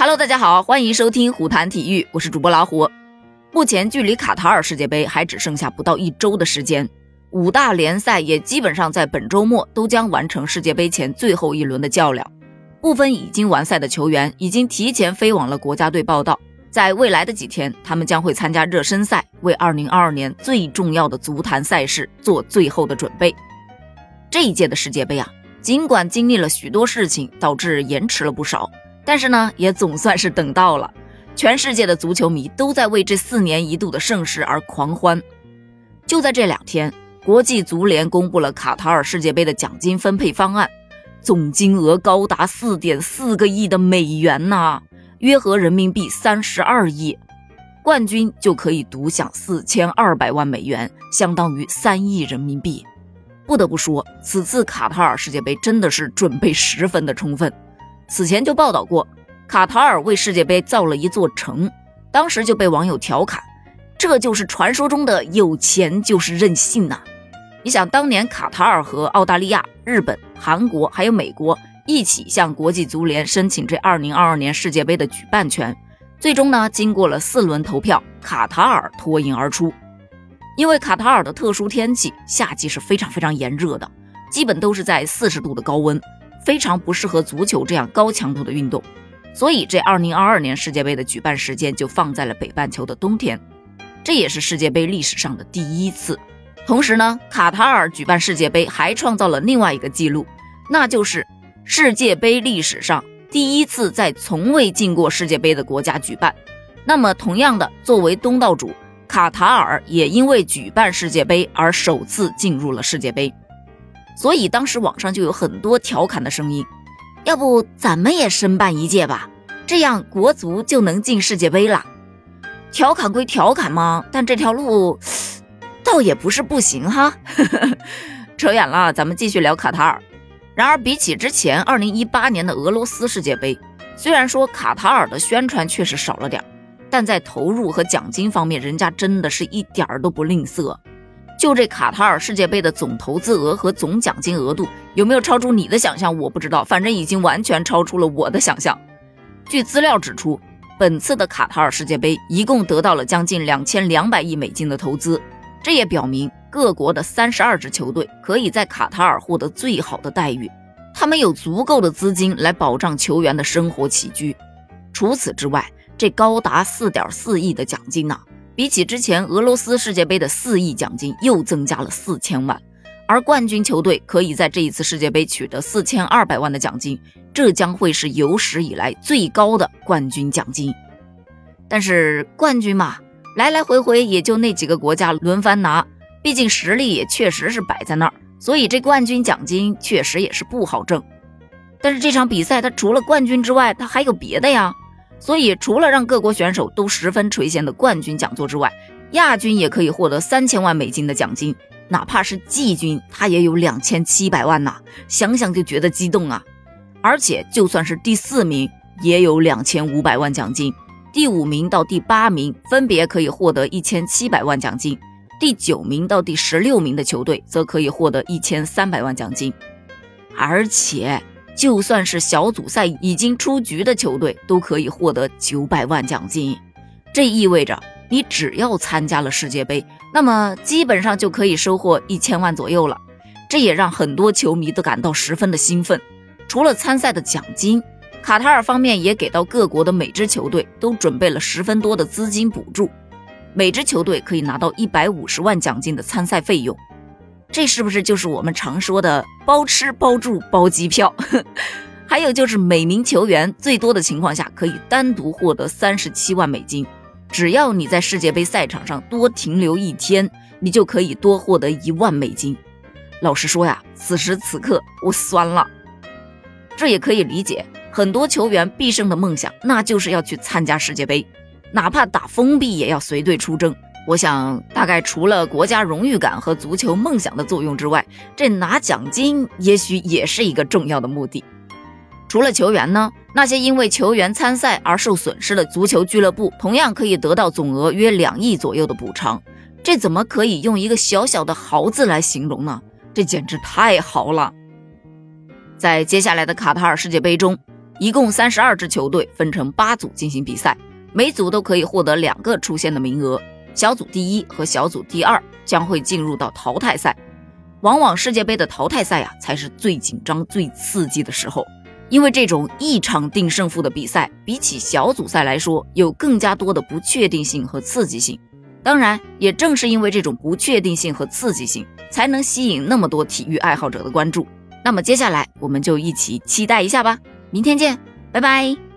Hello，大家好，欢迎收听虎谈体育，我是主播老虎。目前距离卡塔尔世界杯还只剩下不到一周的时间，五大联赛也基本上在本周末都将完成世界杯前最后一轮的较量。部分已经完赛的球员已经提前飞往了国家队报道，在未来的几天，他们将会参加热身赛，为2022年最重要的足坛赛事做最后的准备。这一届的世界杯啊，尽管经历了许多事情，导致延迟了不少。但是呢，也总算是等到了，全世界的足球迷都在为这四年一度的盛世而狂欢。就在这两天，国际足联公布了卡塔尔世界杯的奖金分配方案，总金额高达四点四个亿的美元呐，约合人民币三十二亿。冠军就可以独享四千二百万美元，相当于三亿人民币。不得不说，此次卡塔尔世界杯真的是准备十分的充分。此前就报道过，卡塔尔为世界杯造了一座城，当时就被网友调侃，这就是传说中的有钱就是任性呐！你想，当年卡塔尔和澳大利亚、日本、韩国还有美国一起向国际足联申请这2022年世界杯的举办权，最终呢，经过了四轮投票，卡塔尔脱颖而出。因为卡塔尔的特殊天气，夏季是非常非常炎热的，基本都是在四十度的高温。非常不适合足球这样高强度的运动，所以这2022年世界杯的举办时间就放在了北半球的冬天，这也是世界杯历史上的第一次。同时呢，卡塔尔举办世界杯还创造了另外一个记录，那就是世界杯历史上第一次在从未进过世界杯的国家举办。那么，同样的，作为东道主，卡塔尔也因为举办世界杯而首次进入了世界杯。所以当时网上就有很多调侃的声音，要不咱们也申办一届吧，这样国足就能进世界杯了。调侃归调侃嘛，但这条路倒也不是不行哈。扯远了，咱们继续聊卡塔尔。然而比起之前二零一八年的俄罗斯世界杯，虽然说卡塔尔的宣传确实少了点，但在投入和奖金方面，人家真的是一点儿都不吝啬。就这卡塔尔世界杯的总投资额和总奖金额度有没有超出你的想象？我不知道，反正已经完全超出了我的想象。据资料指出，本次的卡塔尔世界杯一共得到了将近两千两百亿美金的投资，这也表明各国的三十二支球队可以在卡塔尔获得最好的待遇，他们有足够的资金来保障球员的生活起居。除此之外，这高达四点四亿的奖金呢？比起之前俄罗斯世界杯的四亿奖金，又增加了四千万，而冠军球队可以在这一次世界杯取得四千二百万的奖金，这将会是有史以来最高的冠军奖金。但是冠军嘛，来来回回也就那几个国家轮番拿，毕竟实力也确实是摆在那儿，所以这冠军奖金确实也是不好挣。但是这场比赛它除了冠军之外，它还有别的呀。所以，除了让各国选手都十分垂涎的冠军讲座之外，亚军也可以获得三千万美金的奖金，哪怕是季军，他也有两千七百万呐，想想就觉得激动啊！而且，就算是第四名，也有两千五百万奖金；第五名到第八名分别可以获得一千七百万奖金；第九名到第十六名的球队则可以获得一千三百万奖金，而且。就算是小组赛已经出局的球队，都可以获得九百万奖金。这意味着你只要参加了世界杯，那么基本上就可以收获一千万左右了。这也让很多球迷都感到十分的兴奋。除了参赛的奖金，卡塔尔方面也给到各国的每支球队都准备了十分多的资金补助，每支球队可以拿到一百五十万奖金的参赛费用。这是不是就是我们常说的包吃包住包机票？还有就是每名球员最多的情况下可以单独获得三十七万美金，只要你在世界杯赛场上多停留一天，你就可以多获得一万美金。老实说呀，此时此刻我酸了。这也可以理解，很多球员毕生的梦想那就是要去参加世界杯，哪怕打封闭也要随队出征。我想，大概除了国家荣誉感和足球梦想的作用之外，这拿奖金也许也是一个重要的目的。除了球员呢，那些因为球员参赛而受损失的足球俱乐部，同样可以得到总额约两亿左右的补偿。这怎么可以用一个小小的豪字来形容呢？这简直太豪了！在接下来的卡塔尔世界杯中，一共三十二支球队分成八组进行比赛，每组都可以获得两个出线的名额。小组第一和小组第二将会进入到淘汰赛。往往世界杯的淘汰赛啊，才是最紧张、最刺激的时候，因为这种一场定胜负的比赛，比起小组赛来说，有更加多的不确定性和刺激性。当然，也正是因为这种不确定性和刺激性，才能吸引那么多体育爱好者的关注。那么接下来，我们就一起期待一下吧。明天见，拜拜。